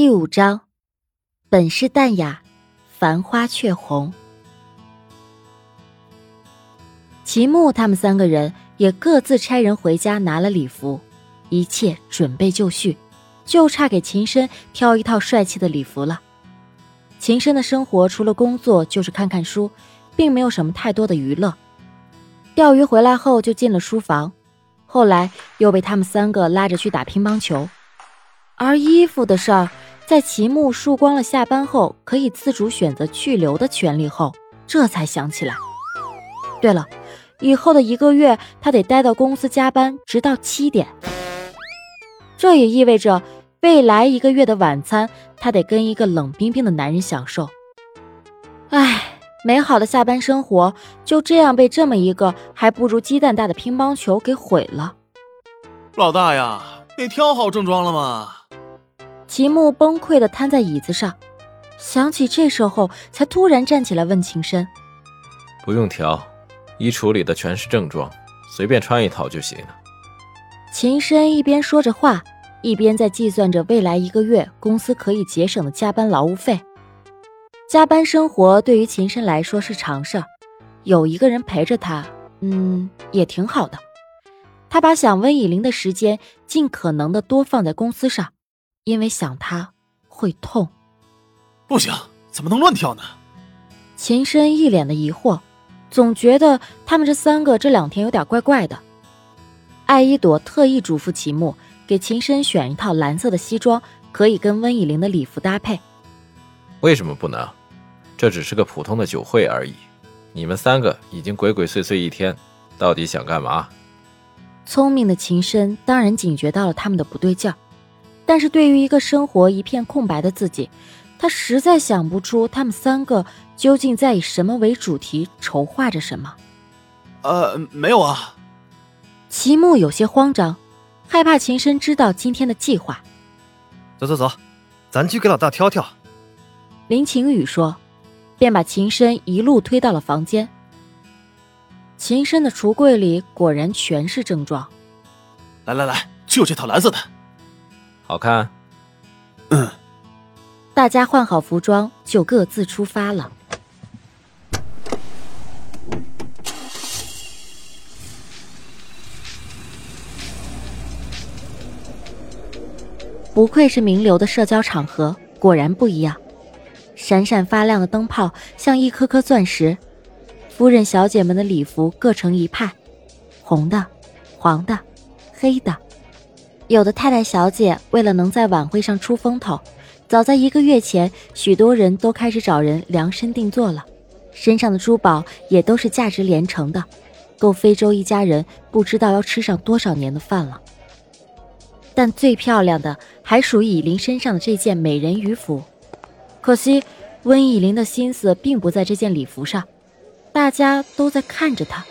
第五章，本是淡雅，繁花却红。齐木他们三个人也各自差人回家拿了礼服，一切准备就绪，就差给秦深挑一套帅气的礼服了。秦深的生活除了工作就是看看书，并没有什么太多的娱乐。钓鱼回来后就进了书房，后来又被他们三个拉着去打乒乓球，而衣服的事儿。在齐木输光了下班后可以自主选择去留的权利后，这才想起来。对了，以后的一个月他得待到公司加班，直到七点。这也意味着未来一个月的晚餐，他得跟一个冷冰冰的男人享受。唉，美好的下班生活就这样被这么一个还不如鸡蛋大的乒乓球给毁了。老大呀，你挑好正装了吗？齐木崩溃的瘫在椅子上，想起这时候，才突然站起来问秦深：“不用调，衣橱里的全是正装，随便穿一套就行了。”秦深一边说着话，一边在计算着未来一个月公司可以节省的加班劳务费。加班生活对于秦深来说是常事儿，有一个人陪着他，嗯，也挺好的。他把想温以玲的时间尽可能的多放在公司上。因为想他会痛，不行，怎么能乱跳呢？秦深一脸的疑惑，总觉得他们这三个这两天有点怪怪的。艾依朵特意嘱咐齐木给秦深选一套蓝色的西装，可以跟温以玲的礼服搭配。为什么不能？这只是个普通的酒会而已。你们三个已经鬼鬼祟祟一天，到底想干嘛？聪明的秦深当然警觉到了他们的不对劲儿。但是对于一个生活一片空白的自己，他实在想不出他们三个究竟在以什么为主题筹划着什么。呃，没有啊。齐木有些慌张，害怕秦深知道今天的计划。走走走，咱去给老大挑挑。林晴雨说，便把秦深一路推到了房间。秦深的橱柜里果然全是正装。来来来，就这套蓝色的。好看，大家换好服装，就各自出发了。不愧是名流的社交场合，果然不一样。闪闪发亮的灯泡像一颗颗钻石，夫人、小姐们的礼服各成一派，红的、黄的、黑的。有的太太小姐为了能在晚会上出风头，早在一个月前，许多人都开始找人量身定做了，身上的珠宝也都是价值连城的，够非洲一家人不知道要吃上多少年的饭了。但最漂亮的还属于以琳身上的这件美人鱼服，可惜温以琳的心思并不在这件礼服上，大家都在看着她，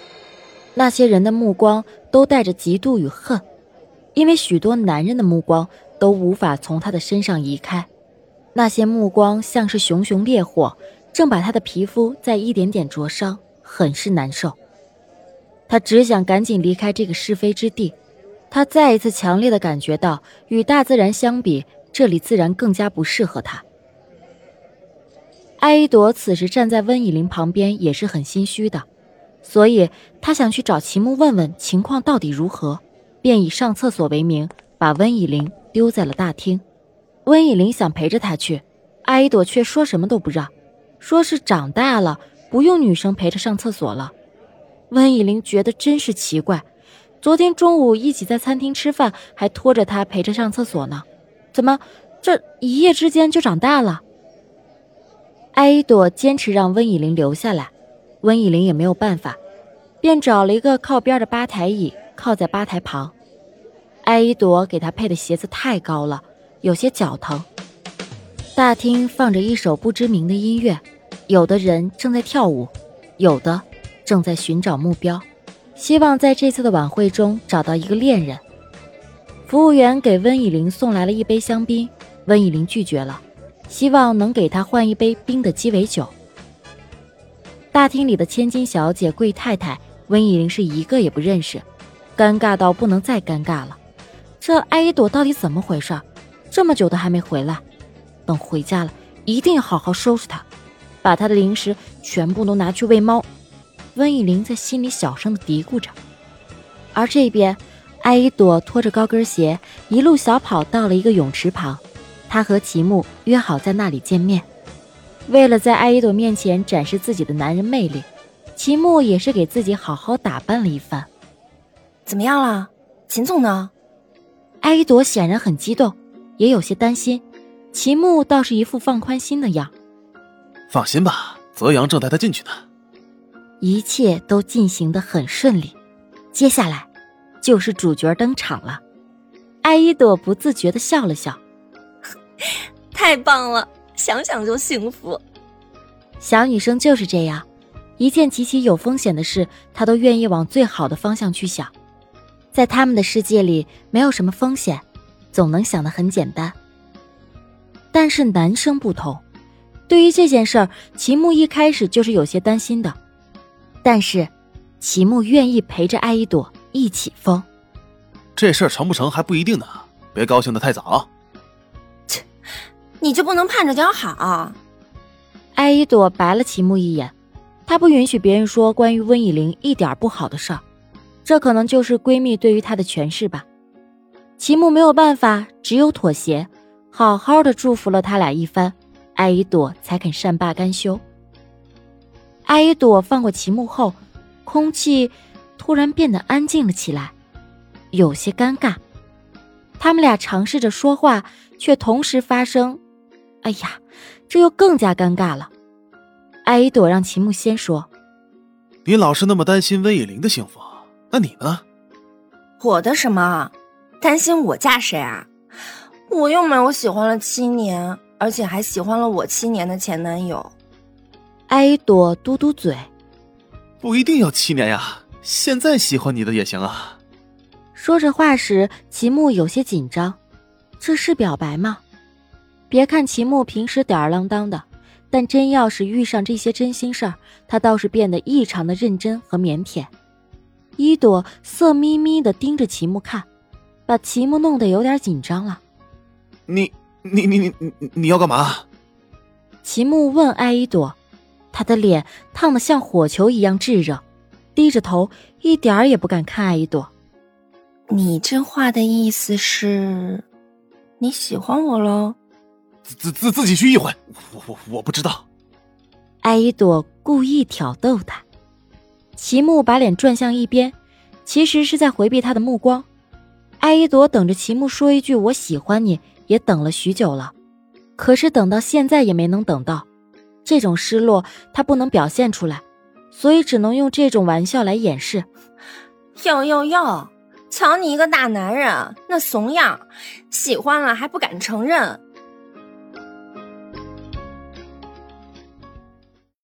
那些人的目光都带着嫉妒与恨。因为许多男人的目光都无法从他的身上移开，那些目光像是熊熊烈火，正把他的皮肤在一点点灼伤，很是难受。他只想赶紧离开这个是非之地。他再一次强烈的感觉到，与大自然相比，这里自然更加不适合他。艾依朵此时站在温以玲旁边，也是很心虚的，所以他想去找齐木问问情况到底如何。便以上厕所为名，把温以玲丢在了大厅。温以玲想陪着他去，艾依朵却说什么都不让，说是长大了不用女生陪着上厕所了。温以玲觉得真是奇怪，昨天中午一起在餐厅吃饭，还拖着他陪着上厕所呢，怎么这一夜之间就长大了？艾依朵坚持让温以玲留下来，温以玲也没有办法，便找了一个靠边的吧台椅。靠在吧台旁，艾依朵给他配的鞋子太高了，有些脚疼。大厅放着一首不知名的音乐，有的人正在跳舞，有的正在寻找目标，希望在这次的晚会中找到一个恋人。服务员给温以玲送来了一杯香槟，温以玲拒绝了，希望能给她换一杯冰的鸡尾酒。大厅里的千金小姐、贵太太，温以玲是一个也不认识。尴尬到不能再尴尬了，这艾依朵到底怎么回事？这么久都还没回来，等回家了，一定要好好收拾她，把她的零食全部都拿去喂猫。温以玲在心里小声的嘀咕着。而这边，艾依朵拖着高跟鞋，一路小跑到了一个泳池旁。她和齐木约好在那里见面。为了在艾依朵面前展示自己的男人魅力，齐木也是给自己好好打扮了一番。怎么样了，秦总呢？艾依朵显然很激动，也有些担心。秦牧倒是一副放宽心的样。放心吧，泽阳正带他进去呢。一切都进行的很顺利。接下来，就是主角登场了。艾依朵不自觉的笑了笑，太棒了，想想就幸福。小女生就是这样，一件极其有风险的事，她都愿意往最好的方向去想。在他们的世界里，没有什么风险，总能想得很简单。但是男生不同，对于这件事儿，齐木一开始就是有些担心的。但是。齐木愿意陪着艾依朵一起疯，这事儿成不成还不一定呢，别高兴的太早。切，你就不能盼着点好？艾依朵白了齐木一眼，她不允许别人说关于温以玲一点不好的事儿，这可能就是闺蜜对于她的诠释吧。齐木没有办法，只有妥协，好好的祝福了他俩一番，艾依朵才肯善罢甘休。艾依朵放过齐木后。空气突然变得安静了起来，有些尴尬。他们俩尝试着说话，却同时发生。哎呀，这又更加尴尬了。艾依朵让齐木先说：“你老是那么担心温以玲的幸福，那你呢？”我的什么？担心我嫁谁啊？我又没有喜欢了七年，而且还喜欢了我七年的前男友。艾依朵嘟嘟嘴。不一定要七年呀，现在喜欢你的也行啊。说着话时，齐木有些紧张，这是表白吗？别看齐木平时吊儿郎当的，但真要是遇上这些真心事儿，他倒是变得异常的认真和腼腆。一朵色眯眯的盯着齐木看，把齐木弄得有点紧张了。你你你你你你要干嘛？齐木问艾依朵。他的脸烫得像火球一样炙热，低着头，一点儿也不敢看艾依朵。你这话的意思是，你喜欢我喽？自自自己去意会，我我我不知道。艾依朵故意挑逗他，齐木把脸转向一边，其实是在回避他的目光。艾依朵等着齐木说一句“我喜欢你”，也等了许久了，可是等到现在也没能等到。这种失落，他不能表现出来，所以只能用这种玩笑来掩饰。哟哟哟，瞧你一个大男人，那怂样，喜欢了还不敢承认。